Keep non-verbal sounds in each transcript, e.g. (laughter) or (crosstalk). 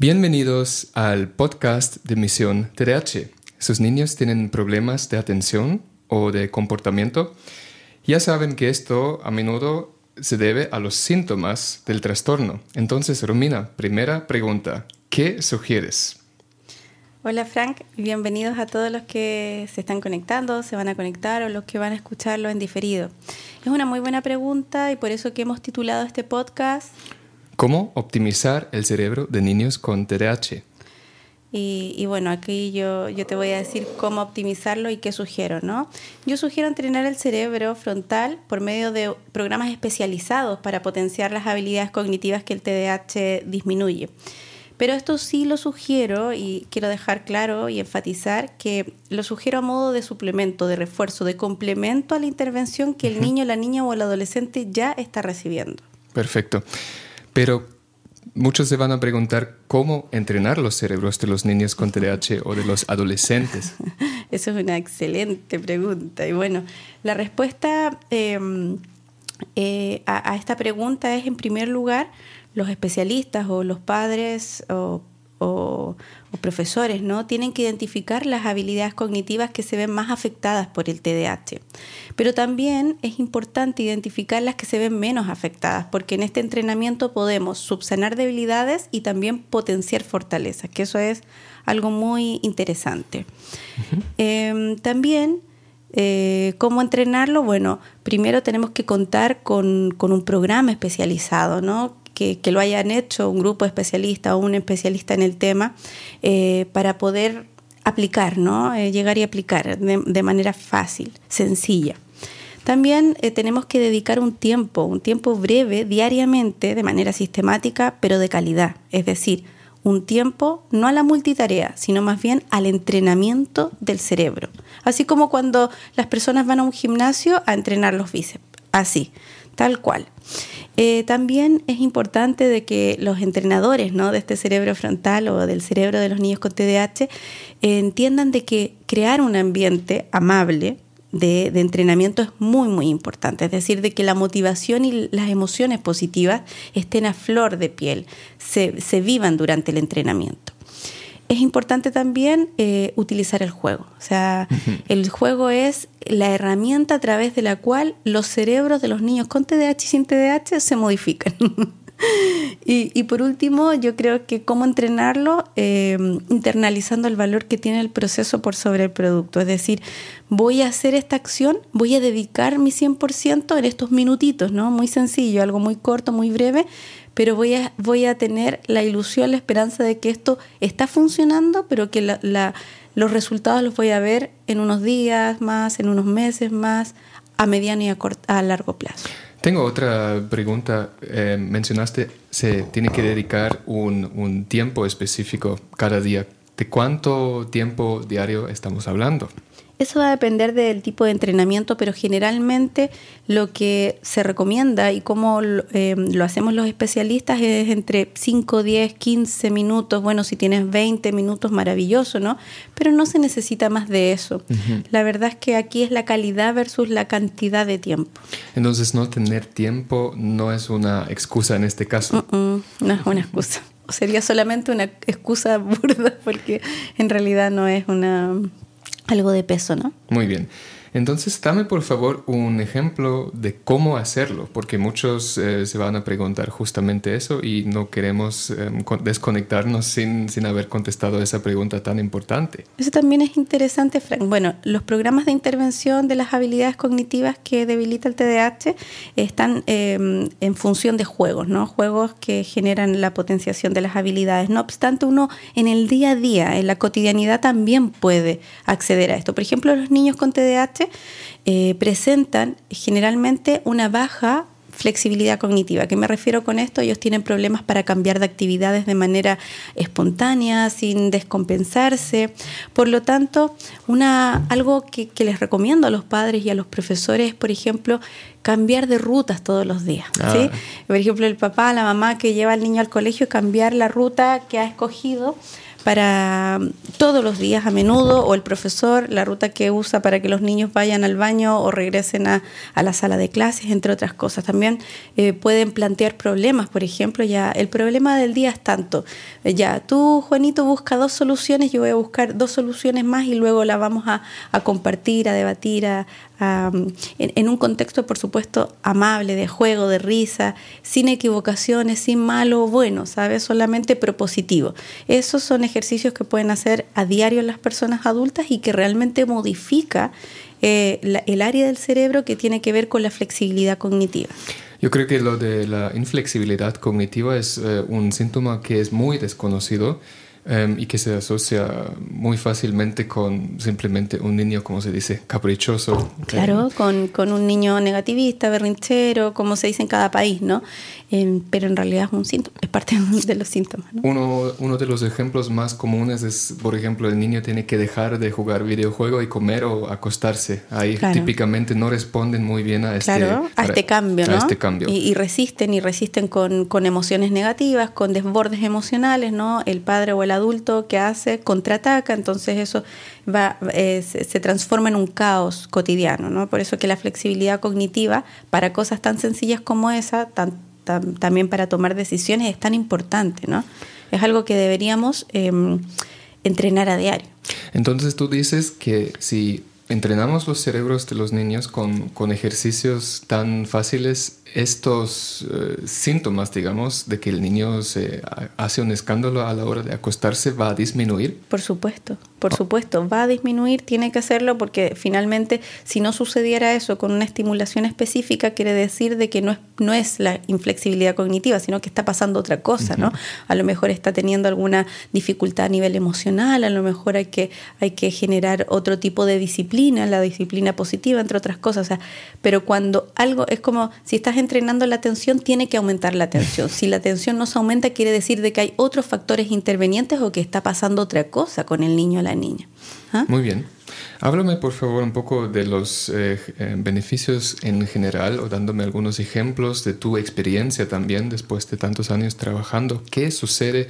Bienvenidos al podcast de Misión TDAH. ¿Sus niños tienen problemas de atención o de comportamiento? Ya saben que esto a menudo se debe a los síntomas del trastorno. Entonces, Romina, primera pregunta, ¿qué sugieres? Hola Frank, bienvenidos a todos los que se están conectando, se van a conectar o los que van a escucharlo en diferido. Es una muy buena pregunta y por eso que hemos titulado este podcast ¿Cómo optimizar el cerebro de niños con TDAH? Y, bueno, aquí yo, yo te voy a decir cómo optimizarlo y qué sugiero, ¿no? Yo sugiero entrenar el cerebro frontal por medio de programas especializados para potenciar las habilidades cognitivas que el TDAH disminuye. Pero esto sí lo sugiero y quiero dejar claro y enfatizar que lo sugiero a modo de suplemento, de refuerzo, de complemento a la intervención que el niño, la niña o el adolescente ya está recibiendo. Perfecto. Pero muchos se van a preguntar cómo entrenar los cerebros de los niños con TDAH o de los adolescentes. (laughs) Esa es una excelente pregunta. Y bueno, la respuesta em, eh, a, esta pregunta es, en primer lugar, los especialistas o los padres o o, profesores, ¿no? Tienen que identificar las habilidades cognitivas que se ven más afectadas por el TDAH. Pero también es importante identificar las que se ven menos afectadas, porque en este entrenamiento podemos subsanar debilidades y también potenciar fortalezas, que eso es algo muy interesante. Em, también eh, ¿Cómo entrenarlo? Bueno, primero tenemos que contar con, con, un programa especializado, ¿no? Que, lo hayan hecho un grupo especialista o un especialista en el tema eh, para poder aplicar, ¿no? Eh, llegar y aplicar de, manera fácil, sencilla. También eh, tenemos que dedicar un tiempo, un tiempo breve, diariamente, de manera sistemática, pero de calidad. Es decir, un tiempo no a la multitarea, sino más bien al entrenamiento del cerebro. Así como cuando las personas van a un gimnasio a entrenar los bíceps. Así, tal cual. Eh, también es importante de que los entrenadores ¿no? de este cerebro frontal o del cerebro de los niños con TDAH entiendan de que crear un ambiente amable de, entrenamiento es muy, muy importante. Es decir, de que la motivación y las emociones positivas estén a flor de piel, se vivan durante el entrenamiento es importante también eh, utilizar el juego. O sea, el juego es la herramienta a través de la cual los cerebros de los niños con TDAH y sin TDAH se modifican. (laughs) y, por último, yo creo que cómo entrenarlo, em, internalizando el valor que tiene el proceso por sobre el producto. Es decir, voy a hacer esta acción, voy a dedicar mi 100% en estos minutitos, ¿no? Muy sencillo, algo muy corto, muy breve, pero voy a, voy a tener la ilusión, la esperanza de que esto está funcionando, pero que los resultados los voy a ver en unos días más, en unos meses más, a mediano y a, a largo plazo. Tengo otra pregunta. Eh, mencionaste se tiene que dedicar un, un tiempo específico cada día. ¿De cuánto tiempo diario estamos hablando? Eso va a depender del tipo de entrenamiento, pero generalmente lo que se recomienda y cómo eh, lo hacemos los especialistas es entre 5, 10, 15 minutos. Bueno, si tienes 20 minutos, maravilloso, ¿no? Pero no se necesita más de eso. La verdad es que aquí es la calidad versus la cantidad de tiempo. Entonces, no tener tiempo no es una excusa en este caso. no es una excusa. Sería solamente una excusa burda porque en realidad no es una algo de peso, ¿no? Muy bien. Entonces, dame por favor un ejemplo de cómo hacerlo, porque muchos eh, se van a preguntar justamente eso y no queremos em, desconectarnos sin, sin, haber contestado esa pregunta tan importante. Eso también es interesante, Frank. Bueno, los programas de intervención de las habilidades cognitivas que debilita el TDAH están em, en función de juegos, ¿no? Juegos que generan la potenciación de las habilidades. No obstante, uno en el día a día, en la cotidianidad, también puede acceder a esto. Por ejemplo, los niños con TDAH eh, presentan generalmente una baja flexibilidad cognitiva. ¿Qué me refiero con esto? Ellos tienen problemas para cambiar de actividades de manera espontánea, sin descompensarse. Por lo tanto, una, algo que, les recomiendo a los padres y a los profesores es, por ejemplo, cambiar de rutas todos los días. ¿sí? Ah. Por ejemplo, el papá, la mamá que lleva al niño al colegio, cambiar la ruta que ha escogido para mm, todos los días a menudo, o el profesor, la ruta que usa para que los niños vayan al baño o regresen a, la sala de clases, entre otras cosas. También eh, pueden plantear problemas, por ejemplo, ya el problema del día es tanto, eh, ya tú, Juanito, busca dos soluciones, yo voy a buscar dos soluciones más y luego la vamos a, a compartir, a debatir, a, en, un contexto, por supuesto, amable, de juego, de risa, sin equivocaciones, sin malo o bueno, ¿sabes? Solamente propositivo. Esos son ejercicios que pueden hacer a diario las personas adultas y que realmente modifica eh, el área del cerebro que tiene que ver con la flexibilidad cognitiva. Yo creo que lo de la inflexibilidad cognitiva es eh, un síntoma que es muy desconocido Em, y que se asocia muy fácilmente con simplemente un niño, como se dice, caprichoso. Claro, con, con, un niño negativista, berrinchero, como se dice en cada país, ¿no? Em, pero en realidad es un síntoma, es parte (laughs) de los síntomas. Uno, uno de los ejemplos más comunes es, por ejemplo, el niño tiene que dejar de jugar videojuego y comer o acostarse. Ahí típicamente no responden muy bien a este, a este cambio, ¿no? A este cambio. Y, y, resisten, y resisten con, con emociones negativas, con desbordes emocionales, ¿no? El padre o el adulto que hace contraataca, entonces eso va, eh, se, transforma en un caos cotidiano. ¿no? Por eso que la flexibilidad cognitiva para cosas tan sencillas como esa, también para tomar decisiones, es tan importante. ¿no? Es algo que deberíamos em, entrenar a diario. Entonces tú dices que si entrenamos los cerebros de los niños con, con ejercicios tan fáciles, estos eh, síntomas, digamos, de que el niño se hace un escándalo a la hora de acostarse va a disminuir? Por supuesto, por supuesto, va a disminuir, tiene que hacerlo porque finalmente si no sucediera eso con una estimulación específica, quiere decir de que no es, no es la inflexibilidad cognitiva, sino que está pasando otra cosa, ¿no? A lo mejor está teniendo alguna dificultad a nivel emocional, a lo mejor hay que, hay que generar otro tipo de disciplina, la disciplina positiva, entre otras cosas. pero cuando algo es como si estás entrenando la atención, tiene que aumentar la atención. (laughs) Si la atención no se aumenta, quiere decir de que hay otros factores intervenientes o que está pasando otra cosa con el niño o la niña. ¿Ah? Muy bien. Háblame, por favor, un poco de los eh, eh, beneficios en general o dándome algunos ejemplos de tu experiencia también después de tantos años trabajando. ¿Qué sucede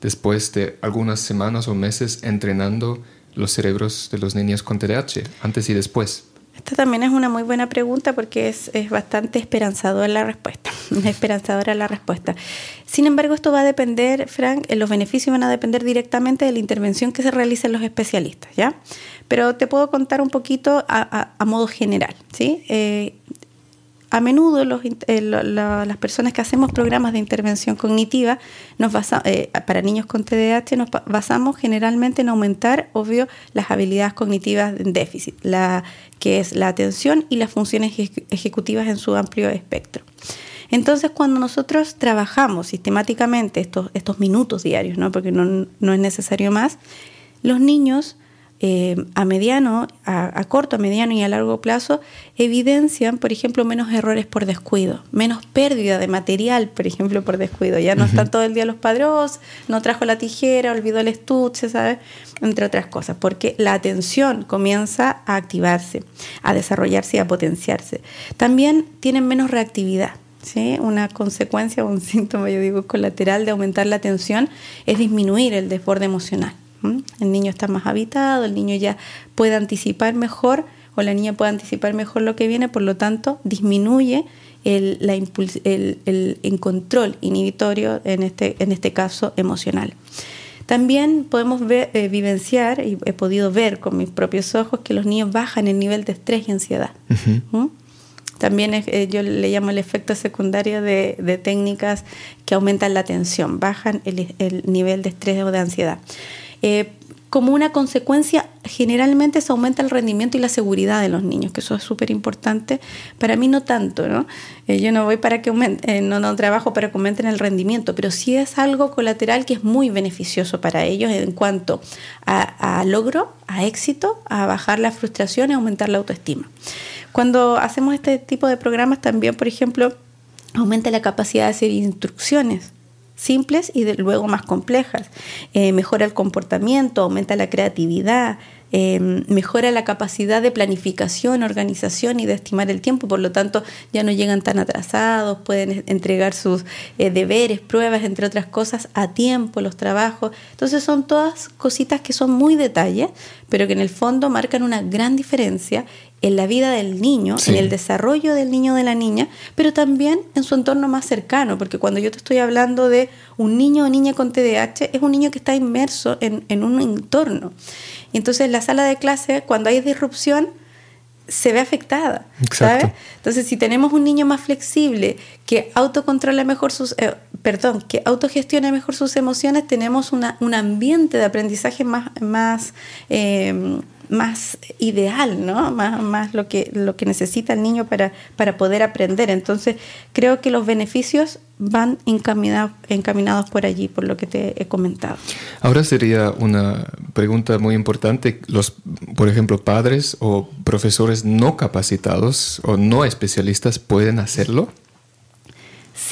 después de algunas semanas o meses entrenando los cerebros de los niños con TDAH, antes y después? Esta también es una muy buena pregunta porque es, es bastante esperanzadora la respuesta. (laughs) esperanzadora la respuesta. Sin embargo, esto va a depender, Frank, eh, los beneficios van a depender directamente de la intervención que se realice en los especialistas, ¿ya? Pero te puedo contar un poquito a, a, modo general, ¿sí? Eh, a menudo eh, las personas que hacemos programas de intervención cognitiva nos eh, para niños con TDAH nos basamos generalmente en aumentar, obvio, las habilidades cognitivas en déficit, la, que es la atención y las funciones ejecutivas en su amplio espectro. Entonces, cuando nosotros trabajamos sistemáticamente estos, estos minutos diarios, ¿no? porque no, no es necesario más, los niños eh, a mediano, a, corto, a mediano y a largo plazo evidencian, por ejemplo, menos errores por descuido, menos pérdida de material, por ejemplo, por descuido. Ya no están todo el día los padres, oh, no trajo la tijera, olvidó el estuche, ¿sabes? Entre otras cosas, porque la atención comienza a activarse, a desarrollarse y a potenciarse. También tienen menos reactividad. ¿Sí? Una consecuencia o un síntoma, yo digo, colateral de aumentar la atención es disminuir el desborde emocional. El niño está más habitado, el niño ya puede anticipar mejor o la niña puede anticipar mejor lo que viene, por lo tanto disminuye el, la el, control inhibitorio, en este, en este caso emocional. También podemos ver, eh, vivenciar, y he podido ver con mis propios ojos, que los niños bajan el nivel de estrés y ansiedad. También eh, yo le llamo el efecto secundario de, de, técnicas que aumentan la tensión, bajan el, el nivel de estrés o de ansiedad. Eh, como una consecuencia, generalmente se aumenta el rendimiento y la seguridad de los niños, que eso es súper importante. Para mí no tanto, ¿no? Eh, yo no voy para que eh, no, no trabajo para que aumenten el rendimiento, pero sí es algo colateral que es muy beneficioso para ellos en cuanto a, a logro, a éxito, a bajar la frustración y aumentar la autoestima. Cuando hacemos este tipo de programas también, por ejemplo, aumenta la capacidad de hacer instrucciones simples y de, luego más complejas. Eh, mejora el comportamiento, aumenta la creatividad, em, mejora la capacidad de planificación, organización y de estimar el tiempo, por lo tanto ya no llegan tan atrasados, pueden entregar sus eh, deberes, pruebas, entre otras cosas, a tiempo, los trabajos. Entonces son todas cositas que son muy detalles, pero que en el fondo marcan una gran diferencia en la vida del niño, en el desarrollo del niño o de la niña, pero también en su entorno más cercano, porque cuando yo te estoy hablando de un niño o niña con TDAH, es un niño que está inmerso en, un entorno. Y entonces la sala de clase, cuando hay disrupción, se ve afectada. Entonces, si tenemos un niño más flexible, que autocontrola mejor sus, eh, perdón, que autogestiona mejor sus emociones, tenemos una, un ambiente de aprendizaje más, más eh, más ideal, ¿no? Más, más lo, que, lo que necesita el niño para, para poder aprender. Entonces, creo que los beneficios van encaminados, encaminados por allí, por lo que te he comentado. Ahora sería una pregunta muy importante. Los, por ejemplo, padres o profesores no capacitados o no especialistas pueden hacerlo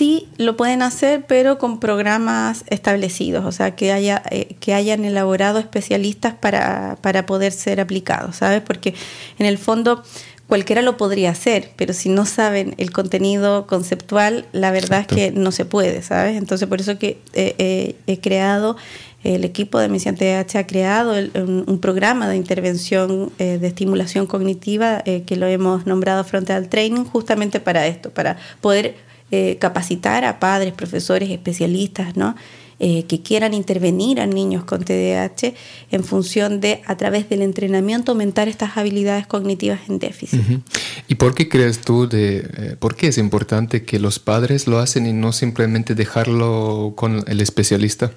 sí lo pueden hacer, pero con programas establecidos, o sea, que, haya, eh, que hayan elaborado especialistas para, para poder ser aplicados, ¿sabes? Porque en el fondo cualquiera lo podría hacer, pero si no saben el contenido conceptual, la verdad es que no se puede, ¿sabes? Entonces, por eso que he creado, el equipo de Misión TH ha creado un, programa de intervención eh, de estimulación cognitiva eh, que lo hemos nombrado Frontal Training justamente para esto, para poder eh, capacitar a padres, profesores, especialistas, ¿no? Eh, que quieran intervenir a niños con TDAH en función de, a través del entrenamiento, aumentar estas habilidades cognitivas en déficit. ¿Y por qué crees tú, de, eh, por qué es importante que los padres lo hacen y no simplemente dejarlo con el especialista?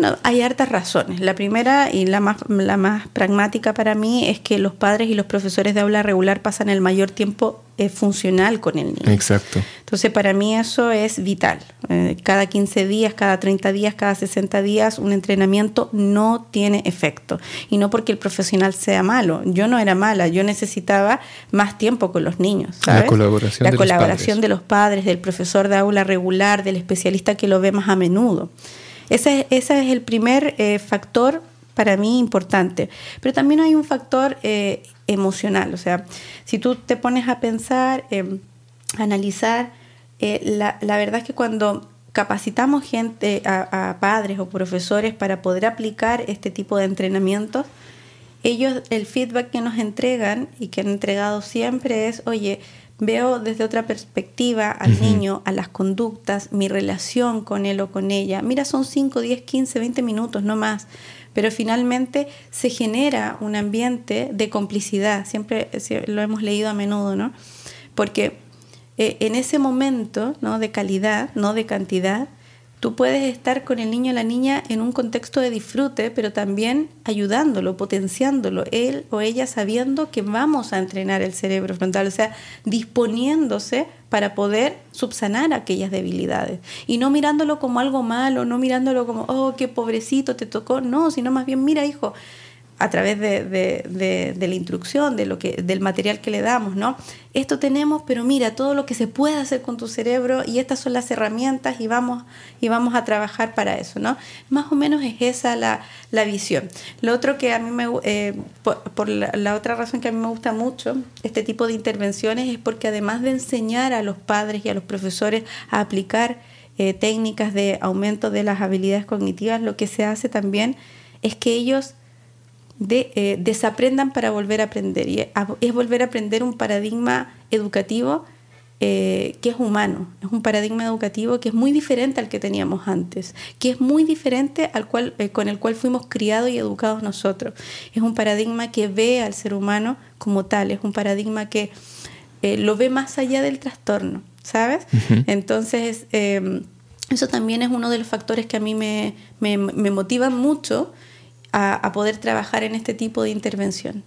Bueno, hay hartas razones. La primera y la más, la más pragmática para mí es que los padres y los profesores de aula regular pasan el mayor tiempo eh, funcional con el niño. Exacto. Entonces, para mí eso es vital. Eh, cada 15 días, cada 30 días, cada 60 días, un entrenamiento no tiene efecto. Y no porque el profesional sea malo. Yo no era mala, yo necesitaba más tiempo con los niños. La colaboración, la colaboración de los padres, del profesor de aula regular, del especialista que lo ve más a menudo. Ese, es el primer eh, factor para mí importante. Pero también hay un factor eh, emocional. O sea, si tú te pones a pensar, eh, analizar, la, verdad es que cuando capacitamos gente, a, padres o profesores para poder aplicar este tipo de entrenamientos, ellos el feedback que nos entregan y que han entregado siempre es, oye, veo desde otra perspectiva al niño, a las conductas, mi relación con él o con ella. Mira, son 5, 10, 15, 20 minutos, no más. Pero finalmente se genera un ambiente de complicidad, siempre lo hemos leído a menudo, ¿no? Porque eh, en ese momento ¿no? de calidad, no de cantidad, Tú puedes estar con el niño o la niña en un contexto de disfrute, pero también ayudándolo, potenciándolo, él o ella sabiendo que vamos a entrenar el cerebro frontal, o sea, disponiéndose para poder subsanar aquellas debilidades. Y no mirándolo como algo malo, no mirándolo como, oh, qué pobrecito te tocó, no, sino más bien, mira, hijo, a través de, de, de, la instrucción, de lo que, del material que le damos, ¿no? Esto tenemos, pero mira, todo lo que se puede hacer con tu cerebro y estas son las herramientas y vamos, y vamos a trabajar para eso, ¿no? Más o menos es esa la, la visión. Lo otro que a mí me, eh, por, la, otra razón que a mí me gusta mucho este tipo de intervenciones es porque además de enseñar a los padres y a los profesores a aplicar eh, técnicas de aumento de las habilidades cognitivas, lo que se hace también es que ellos de, eh, desaprendan para volver a aprender. Y es volver a aprender un paradigma educativo eh, que es humano, es un paradigma educativo que es muy diferente al que teníamos antes, que es muy diferente al cual, eh, con el cual fuimos criados y educados nosotros. Es un paradigma que ve al ser humano como tal, es un paradigma que lo ve más allá del trastorno, ¿sabes? Entonces, eso también es uno de los factores que a mí me, me, me motivan mucho a, poder trabajar en este tipo de intervención.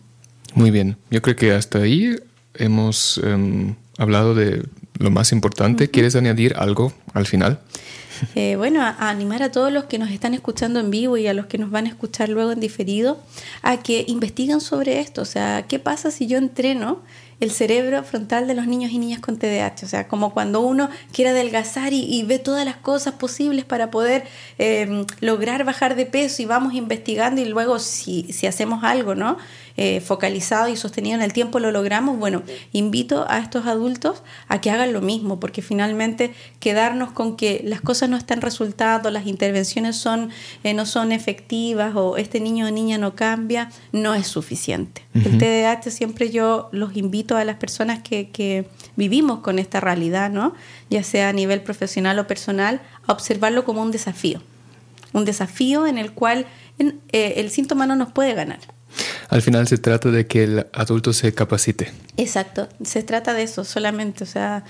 Muy bien, yo creo que hasta ahí hemos em, hablado de lo más importante. ¿Quieres añadir algo al final? (laughs) Eh, bueno, a, animar a todos los que nos están escuchando en vivo y a los que nos van a escuchar luego en diferido a que investiguen sobre esto. O sea, ¿qué pasa si yo entreno el cerebro frontal de los niños y niñas con TDAH. O sea, como cuando uno quiere adelgazar y, ve todas las cosas posibles para poder eh, lograr bajar de peso y vamos investigando y luego si, si hacemos algo, ¿no? Eh, focalizado y sostenido en el tiempo lo logramos, bueno, invito a estos adultos a que hagan lo mismo, porque finalmente quedarnos con que las cosas no están resultando, las intervenciones son, eh, no son efectivas o este niño o niña no cambia, no es suficiente. El TDAH siempre yo los invito a las personas que, que vivimos con esta realidad, ¿no? ya sea a nivel profesional o personal, a observarlo como un desafío. Un desafío en el cual eh, el síntoma no nos puede ganar. Al final se trata de que el adulto se capacite. Exacto, se trata de eso solamente, o sea,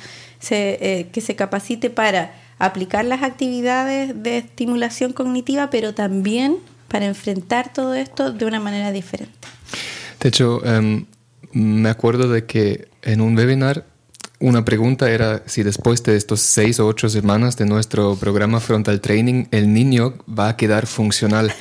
eh, que se capacite para aplicar las actividades de estimulación cognitiva, pero también para enfrentar todo esto de una manera diferente. De hecho, em, me acuerdo de que en un webinar una pregunta era si después de estos seis o ocho semanas de nuestro programa Frontal Training el niño va a quedar funcional.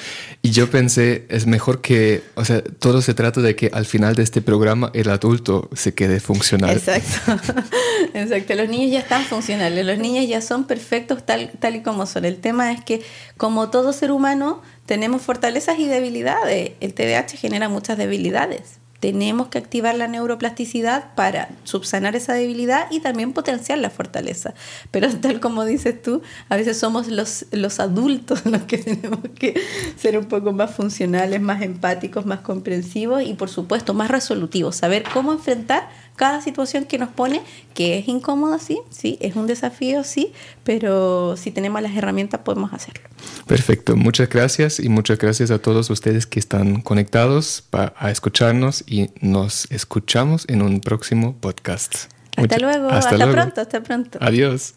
Y yo pensé, es mejor que, o sea, todo se trata de que al final de este programa el adulto se quede funcional. Exacto, (laughs) exacto. Los niños ya están funcionales, los niños ya son perfectos tal, tal y como son. El tema es que como todo ser humano tenemos fortalezas y debilidades. El TDAH genera muchas debilidades tenemos que activar la neuroplasticidad para subsanar esa debilidad y también potenciar la fortaleza. Pero (laughs) tal como dices tú, a veces somos los, los adultos (laughs) los que tenemos que ser un poco más funcionales, más empáticos, más comprensivos y por supuesto más resolutivos, saber cómo enfrentar cada situación que nos pone, que es incómoda, sí, sí, es un desafío, sí, pero si tenemos las herramientas podemos hacerlo. Perfecto, muchas gracias y muchas gracias a todos ustedes que están conectados a escucharnos y nos escuchamos en un próximo podcast. Hasta luego, hasta, pronto, hasta pronto. Adiós.